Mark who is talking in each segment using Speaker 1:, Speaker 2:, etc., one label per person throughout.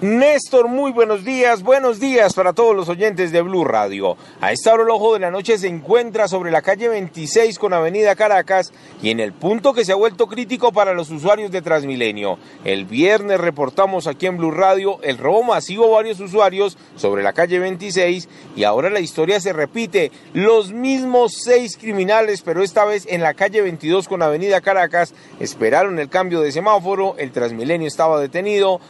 Speaker 1: Néstor, muy buenos días, buenos días para todos los oyentes de Blue Radio. A esta hora el ojo de la noche se encuentra sobre la calle 26 con Avenida Caracas y en el punto que se ha vuelto crítico para los usuarios de Transmilenio. El viernes reportamos aquí en Blue Radio el robo masivo a varios usuarios sobre la calle 26 y ahora la historia se repite. Los mismos seis criminales, pero esta vez en la calle 22 con Avenida Caracas, esperaron el cambio de semáforo, el Transmilenio estaba detenido.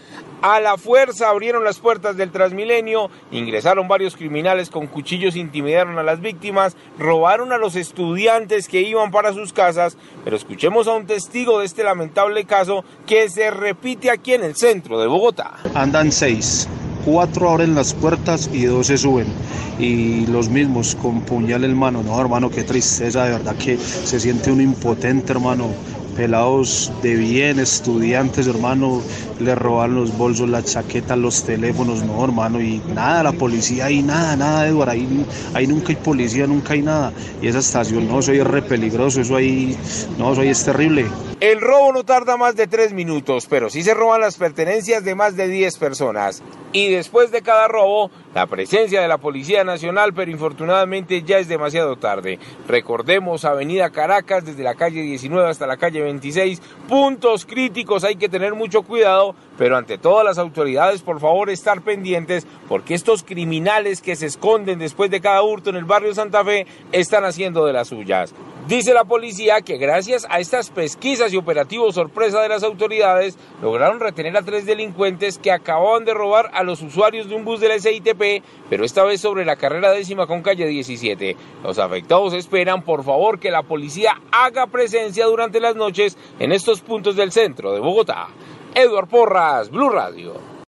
Speaker 1: A la fuerza abrieron las puertas del Transmilenio, ingresaron varios criminales con cuchillos, intimidaron a las víctimas, robaron a los estudiantes que iban para sus casas, pero escuchemos a un testigo de este lamentable caso que se repite aquí en el centro de Bogotá.
Speaker 2: Andan seis, cuatro abren las puertas y dos se suben. Y los mismos con puñal en mano. No, hermano, qué tristeza, de verdad que se siente un impotente, hermano pelados de bien, estudiantes, hermano, le roban los bolsos, las chaquetas, los teléfonos, no, hermano, y nada, la policía ahí, nada, nada, Eduardo, ahí, ahí nunca hay policía, nunca hay nada. Y esa estación, no, soy re peligroso, eso ahí, no, eso ahí es terrible.
Speaker 1: El robo no tarda más de tres minutos, pero sí se roban las pertenencias de más de 10 personas. Y después de cada robo, la presencia de la Policía Nacional, pero infortunadamente ya es demasiado tarde. Recordemos Avenida Caracas desde la calle 19 hasta la calle 26, puntos críticos, hay que tener mucho cuidado, pero ante todas las autoridades, por favor, estar pendientes, porque estos criminales que se esconden después de cada hurto en el barrio Santa Fe están haciendo de las suyas. Dice la policía que gracias a estas pesquisas y operativos sorpresa de las autoridades, lograron retener a tres delincuentes que acababan de robar a los usuarios de un bus del SITP, pero esta vez sobre la carrera décima con calle 17. Los afectados esperan, por favor, que la policía haga presencia durante las noches en estos puntos del centro de Bogotá. Eduard Porras, Blue Radio.